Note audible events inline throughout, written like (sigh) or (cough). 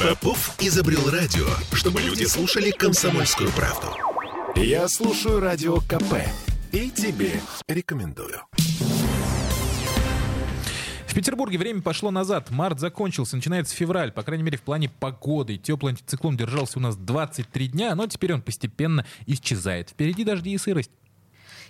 Попов изобрел радио, чтобы люди слушали комсомольскую правду. Я слушаю радио КП и тебе рекомендую. В Петербурге время пошло назад. Март закончился, начинается февраль. По крайней мере, в плане погоды. Теплый антициклон держался у нас 23 дня, но теперь он постепенно исчезает. Впереди дожди и сырость.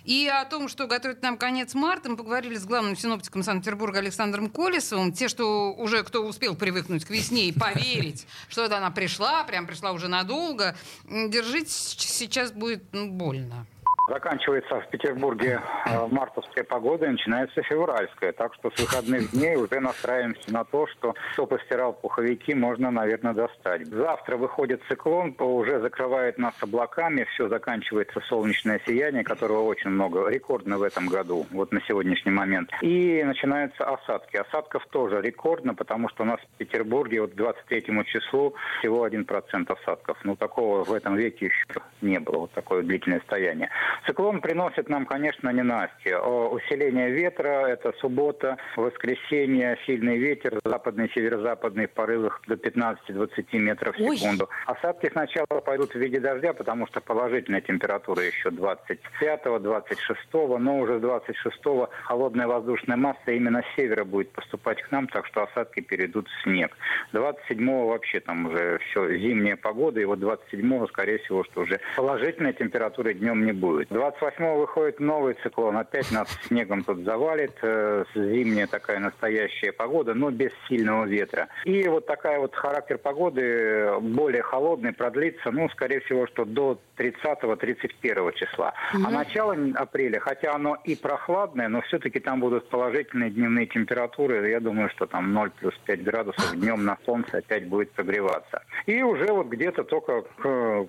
И о том, что готовит нам конец марта, мы поговорили с главным синоптиком Санкт-Петербурга Александром Колесовым. Те, что уже кто успел привыкнуть к весне и поверить, (laughs) что это она пришла, прям пришла уже надолго, держите, сейчас будет больно. Заканчивается в Петербурге э, мартовская погода и начинается февральская. Так что с выходных дней уже настраиваемся на то, что кто постирал пуховики, можно, наверное, достать. Завтра выходит циклон, уже закрывает нас облаками. Все заканчивается солнечное сияние, которого очень много, рекордно в этом году, вот на сегодняшний момент. И начинаются осадки. Осадков тоже рекордно, потому что у нас в Петербурге вот к 23 числу всего 1% осадков. Ну, такого в этом веке еще не было, вот такое длительное стояние. Циклон приносит нам, конечно, ненастье. Усиление ветра – это суббота, воскресенье, сильный ветер, западный, северо-западный в порывах до 15-20 метров в секунду. Ой. Осадки сначала пойдут в виде дождя, потому что положительная температура еще 25-26, но уже с 26 холодная воздушная масса именно с севера будет поступать к нам, так что осадки перейдут в снег. 27 вообще там уже все зимняя погода, и вот 27 скорее всего, что уже положительной температуры днем не будет. 28-го выходит новый циклон. Опять нас снегом тут завалит. Э, зимняя такая настоящая погода, но без сильного ветра. И вот такая вот характер погоды более холодный продлится, ну, скорее всего, что до 30-31 числа. Mm-hmm. А начало апреля, хотя оно и прохладное, но все-таки там будут положительные дневные температуры. Я думаю, что там 0 плюс 5 градусов днем на солнце опять будет прогреваться. И уже вот где-то только к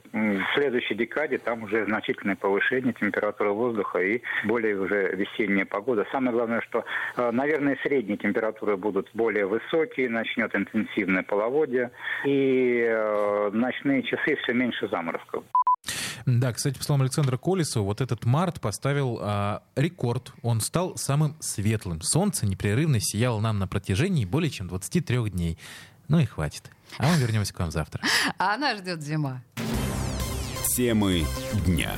следующей декаде там уже значительное повышение снижение температуры воздуха и более уже весенняя погода. Самое главное, что, э, наверное, средние температуры будут более высокие, начнет интенсивное половодье, и э, ночные часы все меньше заморозков. Да, кстати, по словам Александра Колесова, вот этот март поставил а, рекорд. Он стал самым светлым. Солнце непрерывно сияло нам на протяжении более чем 23 дней. Ну и хватит. А мы вернемся к вам завтра. А она ждет зима. Темы дня.